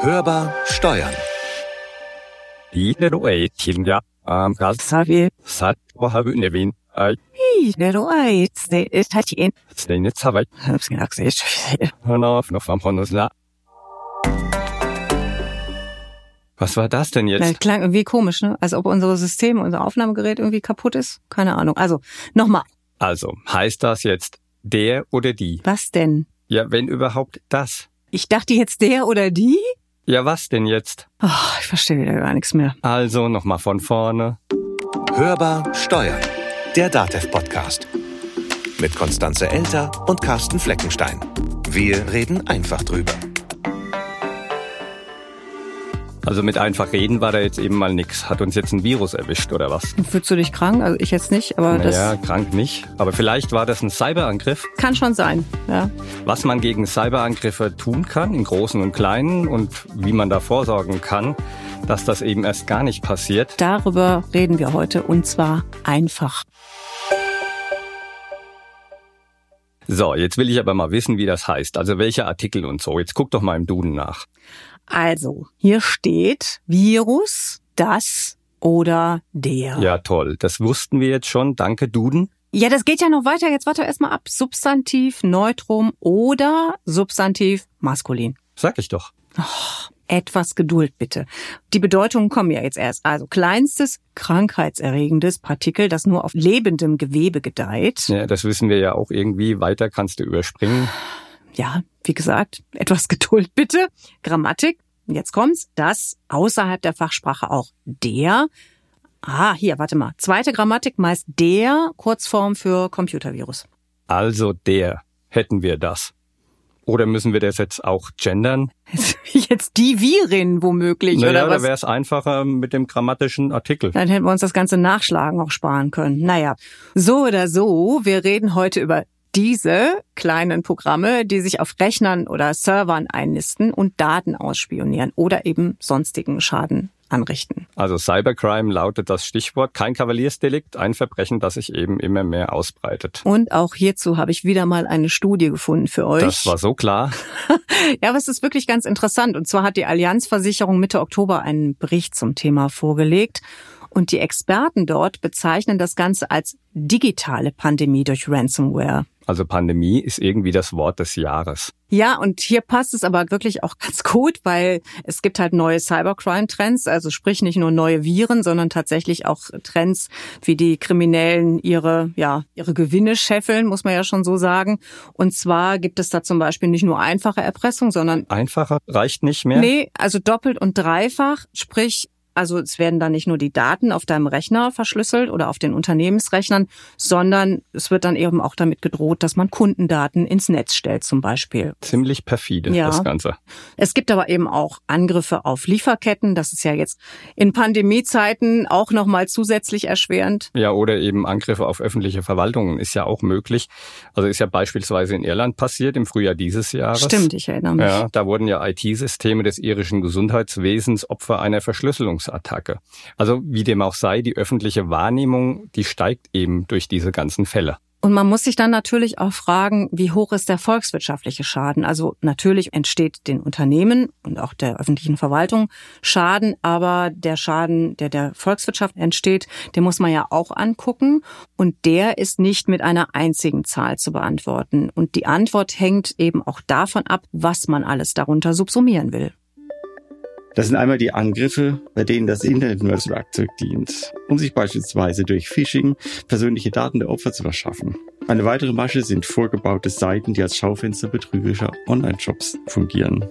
Hörbar steuern. Was war das denn jetzt? Das klang irgendwie komisch, ne? Als ob unsere Systeme, unser Aufnahmegerät irgendwie kaputt ist. Keine Ahnung. Also, nochmal. Also, heißt das jetzt der oder die? Was denn? Ja, wenn überhaupt das. Ich dachte jetzt der oder die? Ja, was denn jetzt? Ach, ich verstehe wieder gar nichts mehr. Also, nochmal von vorne. Hörbar steuern. Der DATEV-Podcast. Mit Konstanze Elter und Carsten Fleckenstein. Wir reden einfach drüber. Also mit einfach reden war da jetzt eben mal nix. Hat uns jetzt ein Virus erwischt oder was? Fühlst du dich krank? Also ich jetzt nicht, aber Naja, das krank nicht. Aber vielleicht war das ein Cyberangriff. kann schon sein. Ja. Was man gegen Cyberangriffe tun kann, im Großen und Kleinen und wie man da vorsorgen kann, dass das eben erst gar nicht passiert. Darüber reden wir heute und zwar einfach. So, jetzt will ich aber mal wissen, wie das heißt. Also welche Artikel und so. Jetzt guck doch mal im Duden nach. Also, hier steht Virus, das oder der. Ja, toll. Das wussten wir jetzt schon. Danke, Duden. Ja, das geht ja noch weiter. Jetzt warte erstmal ab. Substantiv, Neutrum oder Substantiv, maskulin. Sag ich doch. Etwas Geduld bitte. Die Bedeutungen kommen ja jetzt erst. Also kleinstes krankheitserregendes Partikel, das nur auf lebendem Gewebe gedeiht. Ja, das wissen wir ja auch irgendwie. Weiter kannst du überspringen. Ja, wie gesagt, etwas Geduld bitte. Grammatik. Jetzt kommt's. Das außerhalb der Fachsprache auch der. Ah, hier, warte mal. Zweite Grammatik meist der, Kurzform für Computervirus. Also der. Hätten wir das. Oder müssen wir das jetzt auch gendern? Jetzt die Virin womöglich, Naja, oder da was? wäre es einfacher mit dem grammatischen Artikel. Dann hätten wir uns das ganze Nachschlagen auch sparen können. Naja, so oder so, wir reden heute über diese kleinen Programme, die sich auf Rechnern oder Servern einnisten und Daten ausspionieren oder eben sonstigen Schaden anrichten. Also Cybercrime lautet das Stichwort. Kein Kavaliersdelikt, ein Verbrechen, das sich eben immer mehr ausbreitet. Und auch hierzu habe ich wieder mal eine Studie gefunden für euch. Das war so klar. Ja, aber es ist wirklich ganz interessant. Und zwar hat die Allianzversicherung Mitte Oktober einen Bericht zum Thema vorgelegt. Und die Experten dort bezeichnen das Ganze als digitale Pandemie durch Ransomware. Also Pandemie ist irgendwie das Wort des Jahres. Ja, und hier passt es aber wirklich auch ganz gut, weil es gibt halt neue Cybercrime-Trends, also sprich nicht nur neue Viren, sondern tatsächlich auch Trends, wie die Kriminellen ihre, ja, ihre Gewinne scheffeln, muss man ja schon so sagen. Und zwar gibt es da zum Beispiel nicht nur einfache Erpressung, sondern Einfacher reicht nicht mehr. Nee, also doppelt und dreifach, sprich, also es werden dann nicht nur die Daten auf deinem Rechner verschlüsselt oder auf den Unternehmensrechnern, sondern es wird dann eben auch damit gedroht, dass man Kundendaten ins Netz stellt zum Beispiel. Ziemlich perfide, Ja. das Ganze. Es gibt aber eben auch Angriffe auf Lieferketten. Das ist ja jetzt in Pandemiezeiten auch nochmal zusätzlich erschwerend. Ja, oder eben Angriffe auf öffentliche Verwaltungen ist ja auch möglich. Also ist ja beispielsweise in Irland passiert im Frühjahr dieses Jahres. Stimmt, ich erinnere mich. Ja, da wurden ja IT-Systeme des irischen Gesundheitswesens Opfer einer Verschlüsselungsattacke. Also wie dem auch sei, die öffentliche Wahrnehmung, die steigt eben durch diese ganzen Fälle. Und man muss sich dann natürlich auch fragen, wie hoch ist der volkswirtschaftliche Schaden? Also natürlich entsteht den Unternehmen und auch der öffentlichen Verwaltung Schaden, aber der Schaden, der der Volkswirtschaft entsteht, den muss man ja auch angucken. Und der ist nicht mit einer einzigen Zahl zu beantworten. Und die Antwort hängt eben auch davon ab, was man alles darunter subsumieren will. Das sind einmal die Angriffe, bei denen das Internet nur als Werkzeug dient, um sich beispielsweise durch Phishing persönliche Daten der Opfer zu verschaffen. Eine weitere Masche sind vorgebaute Seiten, die als Schaufenster betrügerischer Online-Shops fungieren.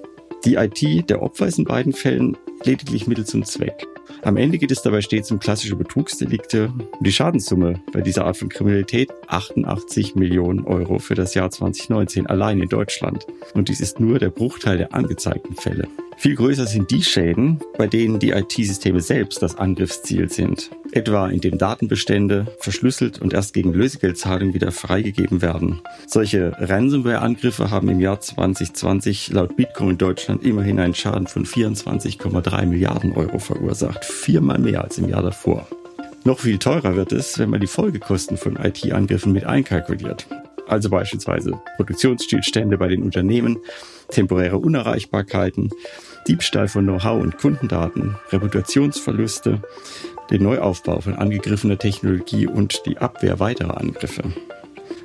Die IT der Opfer ist in beiden Fällen lediglich Mittel zum Zweck. Am Ende geht es dabei stets um klassische Betrugsdelikte. Und die Schadenssumme bei dieser Art von Kriminalität 88 Millionen Euro für das Jahr 2019 allein in Deutschland. Und dies ist nur der Bruchteil der angezeigten Fälle. Viel größer sind die Schäden, bei denen die IT-Systeme selbst das Angriffsziel sind. Etwa indem Datenbestände verschlüsselt und erst gegen Lösegeldzahlung wieder freigegeben werden. Solche Ransomware-Angriffe haben im Jahr 2020 laut Bitcoin in Deutschland immerhin einen Schaden von 24,3 Milliarden Euro verursacht. Viermal mehr als im Jahr davor. Noch viel teurer wird es, wenn man die Folgekosten von IT-Angriffen mit einkalkuliert. Also beispielsweise Produktionsstillstände bei den Unternehmen, temporäre Unerreichbarkeiten, Diebstahl von Know-how und Kundendaten, Reputationsverluste, den Neuaufbau von angegriffener Technologie und die Abwehr weiterer Angriffe.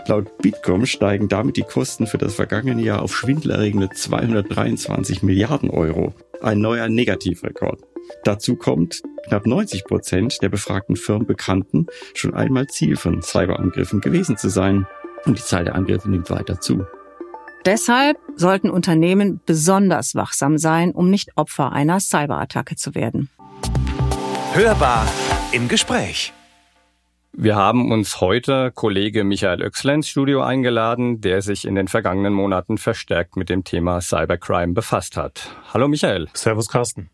Laut Bitkom steigen damit die Kosten für das vergangene Jahr auf schwindelerregende 223 Milliarden Euro. Ein neuer Negativrekord. Dazu kommt, knapp 90 Prozent der befragten Firmen bekannten, schon einmal Ziel von Cyberangriffen gewesen zu sein. Und die Zahl der Angriffe nimmt weiter zu. Deshalb sollten Unternehmen besonders wachsam sein, um nicht Opfer einer Cyberattacke zu werden. Hörbar im Gespräch. Wir haben uns heute Kollege Michael Oechsler ins Studio eingeladen, der sich in den vergangenen Monaten verstärkt mit dem Thema Cybercrime befasst hat. Hallo Michael. Servus Carsten.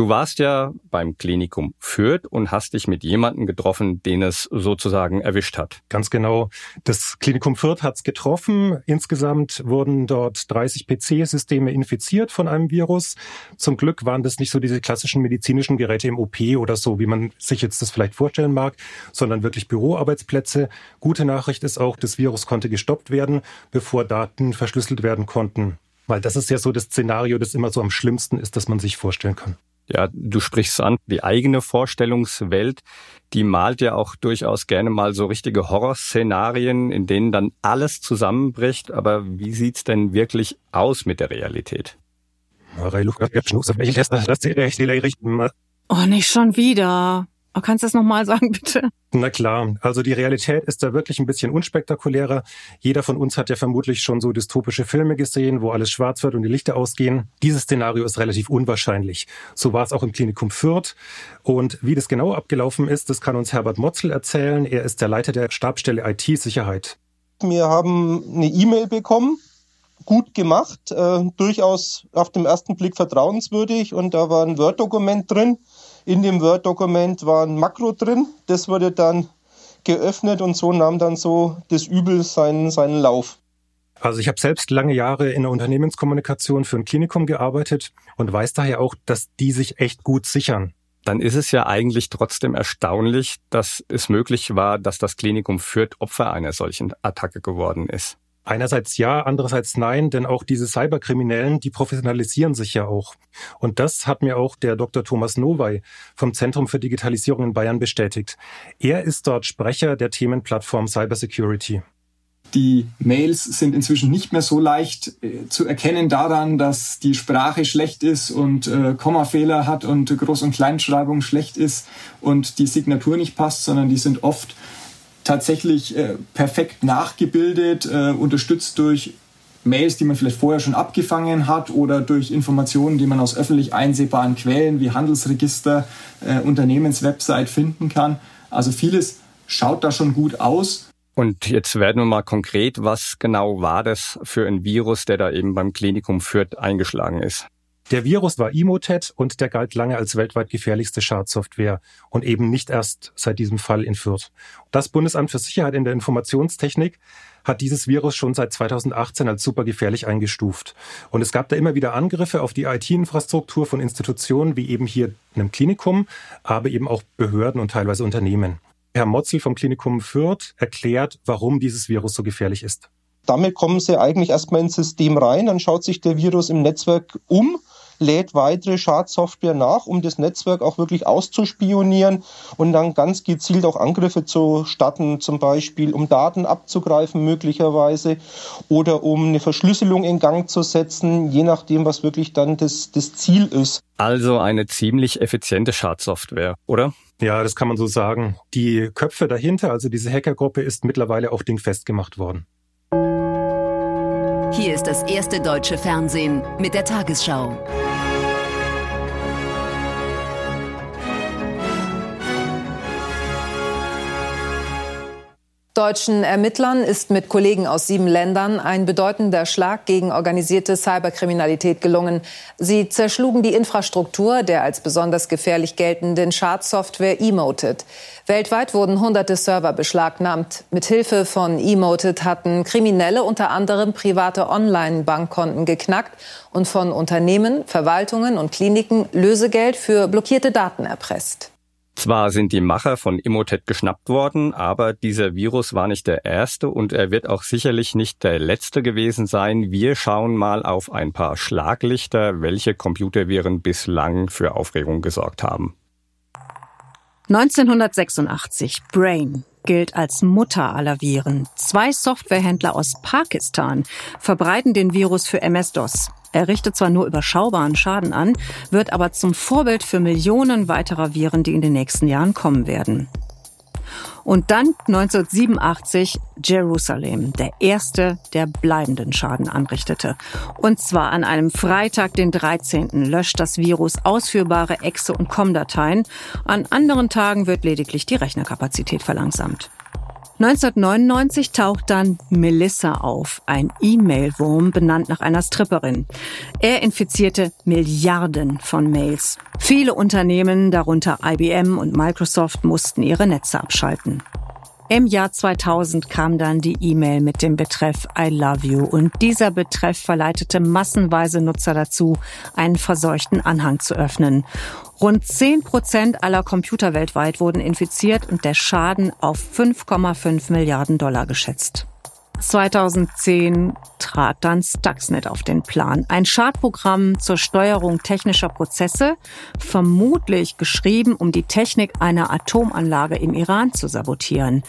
Du warst ja beim Klinikum Fürth und hast dich mit jemandem getroffen, den es sozusagen erwischt hat. Ganz genau. Das Klinikum Fürth hat es getroffen. Insgesamt wurden dort 30 PC-Systeme infiziert von einem Virus. Zum Glück waren das nicht so diese klassischen medizinischen Geräte im OP oder so, wie man sich jetzt das vielleicht vorstellen mag, sondern wirklich Büroarbeitsplätze. Gute Nachricht ist auch, das Virus konnte gestoppt werden, bevor Daten verschlüsselt werden konnten. Weil das ist ja so das Szenario, das immer so am schlimmsten ist, das man sich vorstellen kann. Ja, du sprichst an, die eigene Vorstellungswelt, die malt ja auch durchaus gerne mal so richtige Horrorszenarien, in denen dann alles zusammenbricht. Aber wie sieht's denn wirklich aus mit der Realität? Oh, nicht schon wieder. Kannst du das nochmal sagen, bitte? Na klar, also die Realität ist da wirklich ein bisschen unspektakulärer. Jeder von uns hat ja vermutlich schon so dystopische Filme gesehen, wo alles schwarz wird und die Lichter ausgehen. Dieses Szenario ist relativ unwahrscheinlich. So war es auch im Klinikum Fürth. Und wie das genau abgelaufen ist, das kann uns Herbert Motzel erzählen. Er ist der Leiter der Stabstelle IT-Sicherheit. Wir haben eine E-Mail bekommen gut gemacht, äh, durchaus auf den ersten Blick vertrauenswürdig und da war ein Word-Dokument drin, in dem Word-Dokument war ein Makro drin, das wurde dann geöffnet und so nahm dann so das Übel seinen, seinen Lauf. Also ich habe selbst lange Jahre in der Unternehmenskommunikation für ein Klinikum gearbeitet und weiß daher auch, dass die sich echt gut sichern. Dann ist es ja eigentlich trotzdem erstaunlich, dass es möglich war, dass das Klinikum Fürth Opfer einer solchen Attacke geworden ist. Einerseits ja, andererseits nein, denn auch diese Cyberkriminellen, die professionalisieren sich ja auch. Und das hat mir auch der Dr. Thomas Nowey vom Zentrum für Digitalisierung in Bayern bestätigt. Er ist dort Sprecher der Themenplattform Cybersecurity. Die Mails sind inzwischen nicht mehr so leicht äh, zu erkennen daran, dass die Sprache schlecht ist und äh, Kommafehler hat und Groß- und Kleinschreibung schlecht ist und die Signatur nicht passt, sondern die sind oft tatsächlich äh, perfekt nachgebildet, äh, unterstützt durch Mails, die man vielleicht vorher schon abgefangen hat oder durch Informationen, die man aus öffentlich einsehbaren Quellen wie Handelsregister, äh, Unternehmenswebsite finden kann. Also vieles schaut da schon gut aus. Und jetzt werden wir mal konkret, was genau war das für ein Virus, der da eben beim Klinikum Fürth eingeschlagen ist? Der Virus war Emotet und der galt lange als weltweit gefährlichste Schadsoftware und eben nicht erst seit diesem Fall in Fürth. Das Bundesamt für Sicherheit in der Informationstechnik hat dieses Virus schon seit 2018 als supergefährlich eingestuft. Und es gab da immer wieder Angriffe auf die IT-Infrastruktur von Institutionen wie eben hier einem Klinikum, aber eben auch Behörden und teilweise Unternehmen. Herr Motzel vom Klinikum Fürth erklärt, warum dieses Virus so gefährlich ist. Damit kommen Sie eigentlich erstmal ins System rein, dann schaut sich der Virus im Netzwerk um lädt weitere Schadsoftware nach, um das Netzwerk auch wirklich auszuspionieren und dann ganz gezielt auch Angriffe zu starten, zum Beispiel um Daten abzugreifen möglicherweise oder um eine Verschlüsselung in Gang zu setzen, je nachdem, was wirklich dann das, das Ziel ist. Also eine ziemlich effiziente Schadsoftware, oder? Ja, das kann man so sagen. Die Köpfe dahinter, also diese Hackergruppe, ist mittlerweile auch dingfest gemacht worden. Hier ist das erste deutsche Fernsehen mit der Tagesschau. Deutschen Ermittlern ist mit Kollegen aus sieben Ländern ein bedeutender Schlag gegen organisierte Cyberkriminalität gelungen. Sie zerschlugen die Infrastruktur der als besonders gefährlich geltenden Schadsoftware Emoted. Weltweit wurden hunderte Server beschlagnahmt. Mithilfe von Emoted hatten Kriminelle unter anderem private Online-Bankkonten geknackt und von Unternehmen, Verwaltungen und Kliniken Lösegeld für blockierte Daten erpresst. Zwar sind die Macher von Imhotep geschnappt worden, aber dieser Virus war nicht der erste und er wird auch sicherlich nicht der letzte gewesen sein. Wir schauen mal auf ein paar Schlaglichter, welche Computerviren bislang für Aufregung gesorgt haben. 1986 Brain gilt als Mutter aller Viren. Zwei Softwarehändler aus Pakistan verbreiten den Virus für MS-DOS. Er richtet zwar nur überschaubaren Schaden an, wird aber zum Vorbild für Millionen weiterer Viren, die in den nächsten Jahren kommen werden. Und dann 1987 Jerusalem, der erste, der bleibenden Schaden anrichtete. Und zwar an einem Freitag, den 13. löscht das Virus ausführbare Exe- und COM-Dateien. An anderen Tagen wird lediglich die Rechnerkapazität verlangsamt. 1999 taucht dann Melissa auf, ein E-Mail-Wurm benannt nach einer Stripperin. Er infizierte Milliarden von Mails. Viele Unternehmen, darunter IBM und Microsoft, mussten ihre Netze abschalten. Im Jahr 2000 kam dann die E-Mail mit dem Betreff I love you und dieser Betreff verleitete massenweise Nutzer dazu, einen verseuchten Anhang zu öffnen. Rund 10 Prozent aller Computer weltweit wurden infiziert und der Schaden auf 5,5 Milliarden Dollar geschätzt. 2010 trat dann Stuxnet auf den Plan. Ein Schadprogramm zur Steuerung technischer Prozesse, vermutlich geschrieben, um die Technik einer Atomanlage im Iran zu sabotieren.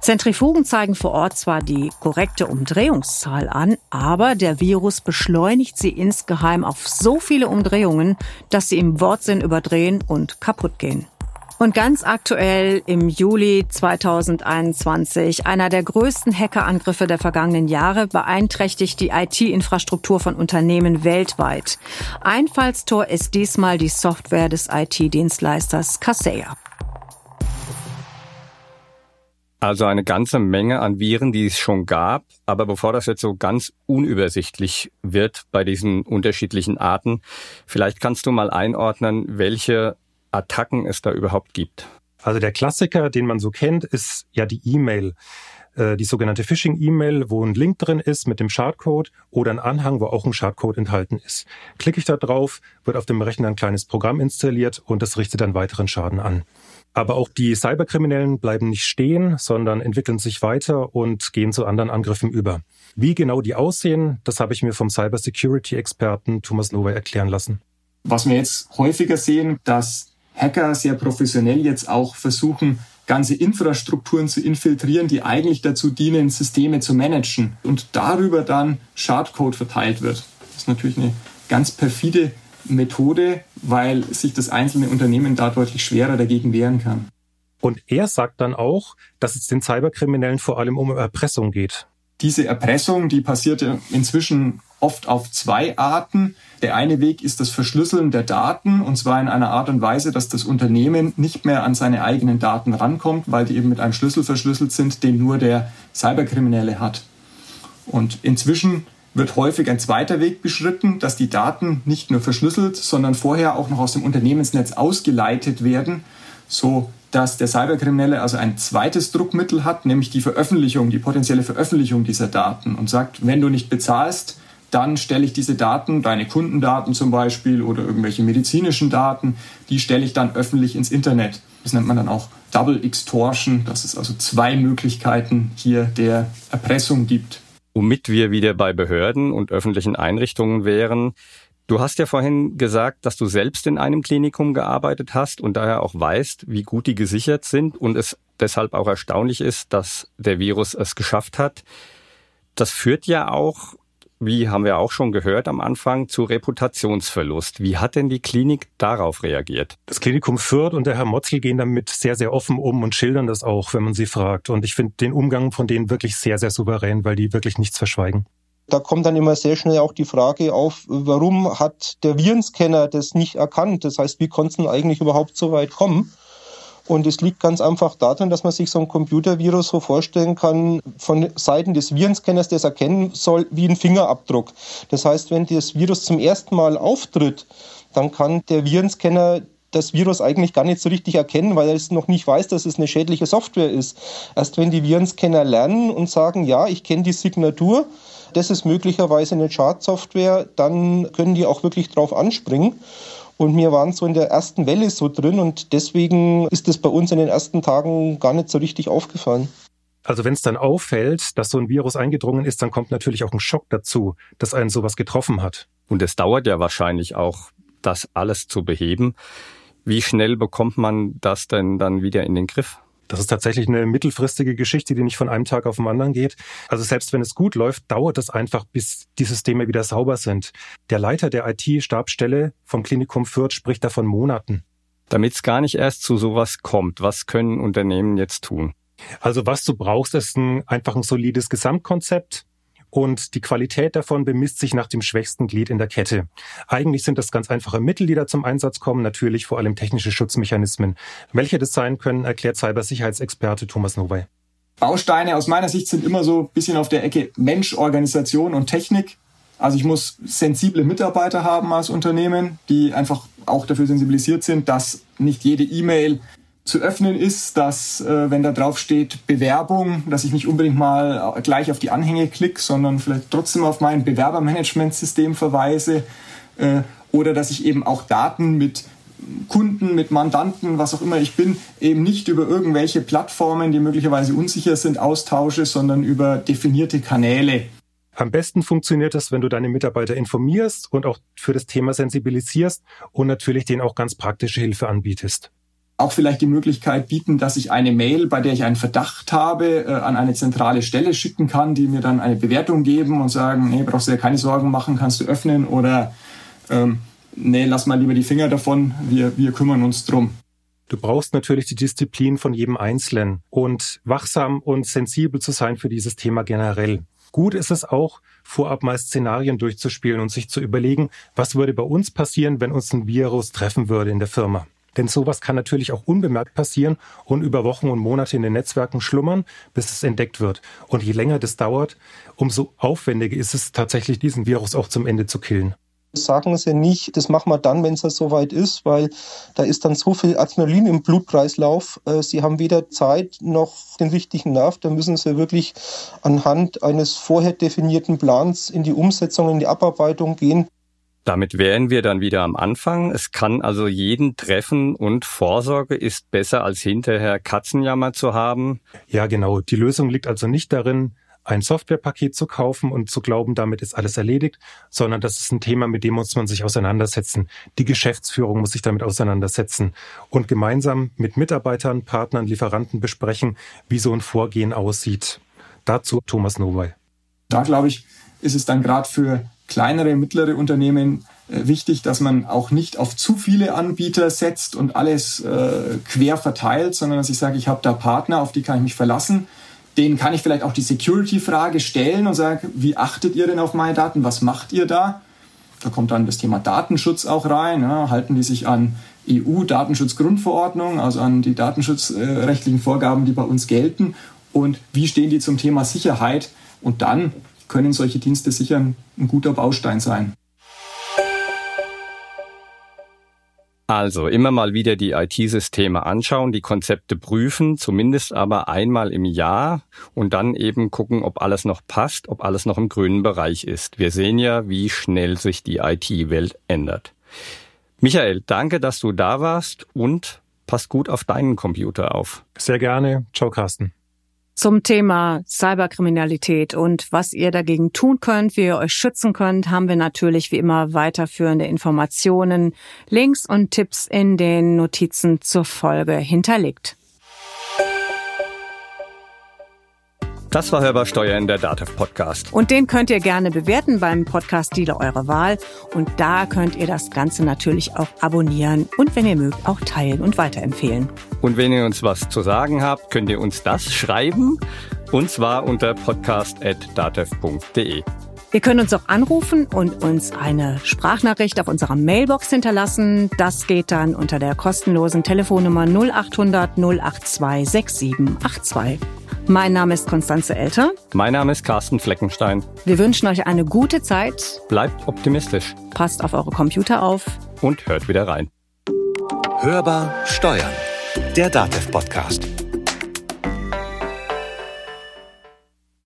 Zentrifugen zeigen vor Ort zwar die korrekte Umdrehungszahl an, aber der Virus beschleunigt sie insgeheim auf so viele Umdrehungen, dass sie im Wortsinn überdrehen und kaputt gehen. Und ganz aktuell im Juli 2021, einer der größten Hackerangriffe der vergangenen Jahre, beeinträchtigt die IT-Infrastruktur von Unternehmen weltweit. Einfallstor ist diesmal die Software des IT-Dienstleisters Kaseya. Also eine ganze Menge an Viren, die es schon gab. Aber bevor das jetzt so ganz unübersichtlich wird bei diesen unterschiedlichen Arten, vielleicht kannst du mal einordnen, welche Attacken es da überhaupt gibt. Also der Klassiker, den man so kennt, ist ja die E-Mail äh, die sogenannte Phishing-E-Mail, wo ein Link drin ist mit dem Schadcode oder ein Anhang, wo auch ein Schadcode enthalten ist. Klicke ich da drauf, wird auf dem Rechner ein kleines Programm installiert und das richtet dann weiteren Schaden an. Aber auch die Cyberkriminellen bleiben nicht stehen, sondern entwickeln sich weiter und gehen zu anderen Angriffen über. Wie genau die aussehen, das habe ich mir vom Cybersecurity-Experten Thomas Nowey erklären lassen. Was wir jetzt häufiger sehen, dass Hacker sehr professionell jetzt auch versuchen, ganze Infrastrukturen zu infiltrieren, die eigentlich dazu dienen, Systeme zu managen und darüber dann Schadcode verteilt wird. Das ist natürlich eine ganz perfide Methode, weil sich das einzelne Unternehmen da deutlich schwerer dagegen wehren kann. Und er sagt dann auch, dass es den Cyberkriminellen vor allem um Erpressung geht. Diese Erpressung, die passierte inzwischen oft auf zwei Arten. Der eine Weg ist das Verschlüsseln der Daten, und zwar in einer Art und Weise, dass das Unternehmen nicht mehr an seine eigenen Daten rankommt, weil die eben mit einem Schlüssel verschlüsselt sind, den nur der Cyberkriminelle hat. Und inzwischen wird häufig ein zweiter Weg beschritten, dass die Daten nicht nur verschlüsselt, sondern vorher auch noch aus dem Unternehmensnetz ausgeleitet werden, so dass der Cyberkriminelle also ein zweites Druckmittel hat, nämlich die Veröffentlichung, die potenzielle Veröffentlichung dieser Daten und sagt, wenn du nicht bezahlst, dann stelle ich diese Daten, deine Kundendaten zum Beispiel oder irgendwelche medizinischen Daten, die stelle ich dann öffentlich ins Internet. Das nennt man dann auch Double Extortion, dass es also zwei Möglichkeiten hier der Erpressung gibt. Womit wir wieder bei Behörden und öffentlichen Einrichtungen wären. Du hast ja vorhin gesagt, dass du selbst in einem Klinikum gearbeitet hast und daher auch weißt, wie gut die gesichert sind und es deshalb auch erstaunlich ist, dass der Virus es geschafft hat. Das führt ja auch wie haben wir auch schon gehört am Anfang, zu Reputationsverlust. Wie hat denn die Klinik darauf reagiert? Das Klinikum Fürth und der Herr Motzl gehen damit sehr, sehr offen um und schildern das auch, wenn man sie fragt. Und ich finde den Umgang von denen wirklich sehr, sehr souverän, weil die wirklich nichts verschweigen. Da kommt dann immer sehr schnell auch die Frage auf, warum hat der Virenscanner das nicht erkannt? Das heißt, wie konnte es denn eigentlich überhaupt so weit kommen? Und es liegt ganz einfach daran, dass man sich so ein Computervirus so vorstellen kann, von Seiten des Virenscanners, der es erkennen soll, wie ein Fingerabdruck. Das heißt, wenn das Virus zum ersten Mal auftritt, dann kann der Virenscanner das Virus eigentlich gar nicht so richtig erkennen, weil er es noch nicht weiß, dass es eine schädliche Software ist. Erst wenn die Virenscanner lernen und sagen, ja, ich kenne die Signatur, das ist möglicherweise eine Schadsoftware, dann können die auch wirklich drauf anspringen. Und wir waren so in der ersten Welle so drin und deswegen ist es bei uns in den ersten Tagen gar nicht so richtig aufgefallen. Also wenn es dann auffällt, dass so ein Virus eingedrungen ist, dann kommt natürlich auch ein Schock dazu, dass einen sowas getroffen hat. Und es dauert ja wahrscheinlich auch, das alles zu beheben. Wie schnell bekommt man das denn dann wieder in den Griff? Das ist tatsächlich eine mittelfristige Geschichte, die nicht von einem Tag auf den anderen geht. Also selbst wenn es gut läuft, dauert es einfach, bis die Systeme wieder sauber sind. Der Leiter der IT-Stabstelle vom Klinikum Fürth spricht da von Monaten. Damit es gar nicht erst zu sowas kommt, was können Unternehmen jetzt tun? Also was du brauchst, ist ein, einfach ein solides Gesamtkonzept, und die Qualität davon bemisst sich nach dem schwächsten Glied in der Kette. Eigentlich sind das ganz einfache Mittel, die da zum Einsatz kommen, natürlich vor allem technische Schutzmechanismen. Welche das sein können, erklärt Cybersicherheitsexperte Thomas Nowey. Bausteine aus meiner Sicht sind immer so ein bisschen auf der Ecke Mensch, Organisation und Technik. Also ich muss sensible Mitarbeiter haben als Unternehmen, die einfach auch dafür sensibilisiert sind, dass nicht jede E-Mail zu öffnen ist, dass äh, wenn da drauf steht Bewerbung, dass ich nicht unbedingt mal gleich auf die Anhänge klicke, sondern vielleicht trotzdem auf mein Bewerbermanagementsystem verweise äh, oder dass ich eben auch Daten mit Kunden, mit Mandanten, was auch immer ich bin, eben nicht über irgendwelche Plattformen, die möglicherweise unsicher sind, austausche, sondern über definierte Kanäle. Am besten funktioniert das, wenn du deine Mitarbeiter informierst und auch für das Thema sensibilisierst und natürlich denen auch ganz praktische Hilfe anbietest auch vielleicht die Möglichkeit bieten, dass ich eine Mail, bei der ich einen Verdacht habe, äh, an eine zentrale Stelle schicken kann, die mir dann eine Bewertung geben und sagen, nee, brauchst du dir keine Sorgen machen, kannst du öffnen oder ähm, nee, lass mal lieber die Finger davon, wir, wir kümmern uns drum. Du brauchst natürlich die Disziplin von jedem Einzelnen und wachsam und sensibel zu sein für dieses Thema generell. Gut ist es auch, vorab mal Szenarien durchzuspielen und sich zu überlegen, was würde bei uns passieren, wenn uns ein Virus treffen würde in der Firma. Denn sowas kann natürlich auch unbemerkt passieren und über Wochen und Monate in den Netzwerken schlummern, bis es entdeckt wird. Und je länger das dauert, umso aufwendiger ist es tatsächlich, diesen Virus auch zum Ende zu killen sagen sie nicht, das machen wir dann, wenn es soweit ist, weil da ist dann so viel Adrenalin im Blutkreislauf. Äh, sie haben weder Zeit noch den richtigen Nerv. Da müssen sie wirklich anhand eines vorher definierten Plans in die Umsetzung, in die Abarbeitung gehen. Damit wären wir dann wieder am Anfang. Es kann also jeden treffen und Vorsorge ist besser als hinterher Katzenjammer zu haben. Ja, genau. Die Lösung liegt also nicht darin, ein Softwarepaket zu kaufen und zu glauben, damit ist alles erledigt, sondern das ist ein Thema, mit dem muss man sich auseinandersetzen. Die Geschäftsführung muss sich damit auseinandersetzen und gemeinsam mit Mitarbeitern, Partnern, Lieferanten besprechen, wie so ein Vorgehen aussieht. Dazu Thomas Nowey. Da glaube ich, ist es dann gerade für kleinere, mittlere Unternehmen äh, wichtig, dass man auch nicht auf zu viele Anbieter setzt und alles äh, quer verteilt, sondern dass ich sage, ich habe da Partner, auf die kann ich mich verlassen. Denen kann ich vielleicht auch die Security-Frage stellen und sage, wie achtet ihr denn auf meine Daten? Was macht ihr da? Da kommt dann das Thema Datenschutz auch rein. Ja. Halten die sich an EU-Datenschutzgrundverordnung, also an die datenschutzrechtlichen Vorgaben, die bei uns gelten? Und wie stehen die zum Thema Sicherheit? Und dann können solche Dienste sicher ein, ein guter Baustein sein. Also immer mal wieder die IT-Systeme anschauen, die Konzepte prüfen, zumindest aber einmal im Jahr und dann eben gucken, ob alles noch passt, ob alles noch im grünen Bereich ist. Wir sehen ja, wie schnell sich die IT-Welt ändert. Michael, danke, dass du da warst und pass gut auf deinen Computer auf. Sehr gerne. Ciao, Carsten zum Thema Cyberkriminalität und was ihr dagegen tun könnt, wie ihr euch schützen könnt, haben wir natürlich wie immer weiterführende Informationen, Links und Tipps in den Notizen zur Folge hinterlegt. Das war Hörbar Steuern, der DATEV Podcast. Und den könnt ihr gerne bewerten beim Podcast Dealer eurer Wahl. Und da könnt ihr das Ganze natürlich auch abonnieren und wenn ihr mögt, auch teilen und weiterempfehlen. Und wenn ihr uns was zu sagen habt, könnt ihr uns das schreiben. Und zwar unter podcast.datev.de. Ihr könnt uns auch anrufen und uns eine Sprachnachricht auf unserer Mailbox hinterlassen. Das geht dann unter der kostenlosen Telefonnummer 0800 082 6782. Mein Name ist Konstanze Elter. Mein Name ist Carsten Fleckenstein. Wir wünschen euch eine gute Zeit. Bleibt optimistisch. Passt auf eure Computer auf. Und hört wieder rein. Hörbar Steuern. Der Datev Podcast.